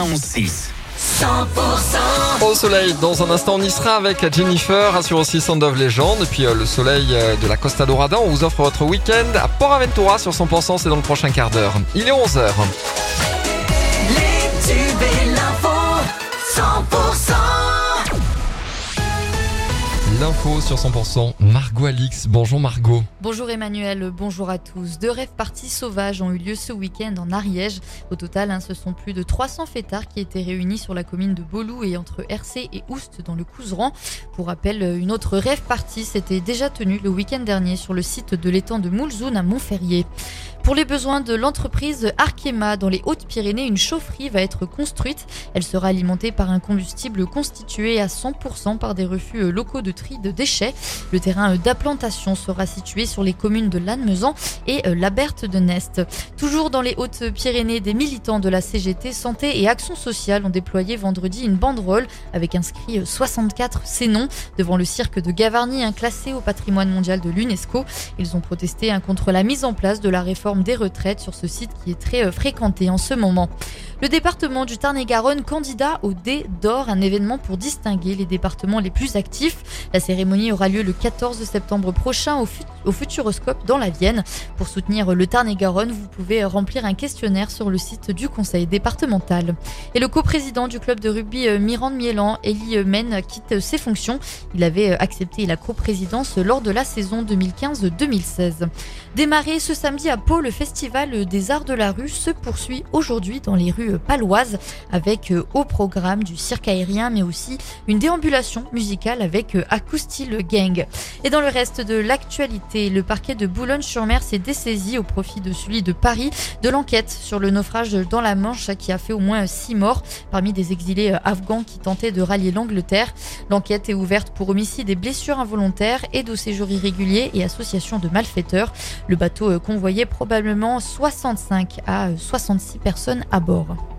11 Au soleil, dans un instant, on y sera avec Jennifer, assure aussi Sound of Legend. Et puis euh, le soleil euh, de la Costa Dorada, on vous offre votre week-end à Port Aventura sur 100%, c'est dans le prochain quart d'heure. Il est 11h. Les tubes et l'info 100% L'info sur 100%, Margot Alix. Bonjour Margot. Bonjour Emmanuel, bonjour à tous. Deux rêves parties sauvages ont eu lieu ce week-end en Ariège. Au total, hein, ce sont plus de 300 fêtards qui étaient réunis sur la commune de Bolou et entre RC et Oust dans le Couseran. Pour rappel, une autre rêve partie s'était déjà tenue le week-end dernier sur le site de l'étang de Moulzoun à Montferrier. Pour les besoins de l'entreprise Arkema dans les Hautes-Pyrénées, une chaufferie va être construite. Elle sera alimentée par un combustible constitué à 100% par des refus locaux de tri de déchets. Le terrain d'implantation sera situé sur les communes de Lannemezan et la Berthe de Nest. Toujours dans les Hautes-Pyrénées, des militants de la CGT Santé et Action sociale ont déployé vendredi une banderole avec inscrit 64 ces noms devant le cirque de Gavarnie, un classé au patrimoine mondial de l'UNESCO. Ils ont protesté hein, contre la mise en place de la réforme des retraites sur ce site qui est très euh, fréquenté en ce moment. Le département du Tarn-et-Garonne candidat au D d'or, un événement pour distinguer les départements les plus actifs. La cérémonie aura lieu le 14 septembre prochain au, Fut- au Futuroscope dans la Vienne. Pour soutenir le Tarn-et-Garonne, vous pouvez remplir un questionnaire sur le site du conseil départemental. Et le coprésident du club de rugby euh, Mirande-Mielan, Elie Men, quitte ses fonctions. Il avait euh, accepté la coprésidence lors de la saison 2015-2016. Démarré ce samedi à Pau, le festival des arts de la rue se poursuit aujourd'hui dans les rues paloises avec euh, au programme du cirque aérien mais aussi une déambulation musicale avec euh, Acoustil Gang. Et dans le reste de l'actualité, le parquet de Boulogne-sur-Mer s'est dessaisi au profit de celui de Paris de l'enquête sur le naufrage dans la Manche qui a fait au moins six morts parmi des exilés euh, afghans qui tentaient de rallier l'Angleterre. L'enquête est ouverte pour homicide et blessures involontaires, aide au séjour irrégulier et association de malfaiteurs. Le bateau euh, convoyait probablement 65 à euh, 66 personnes à bord.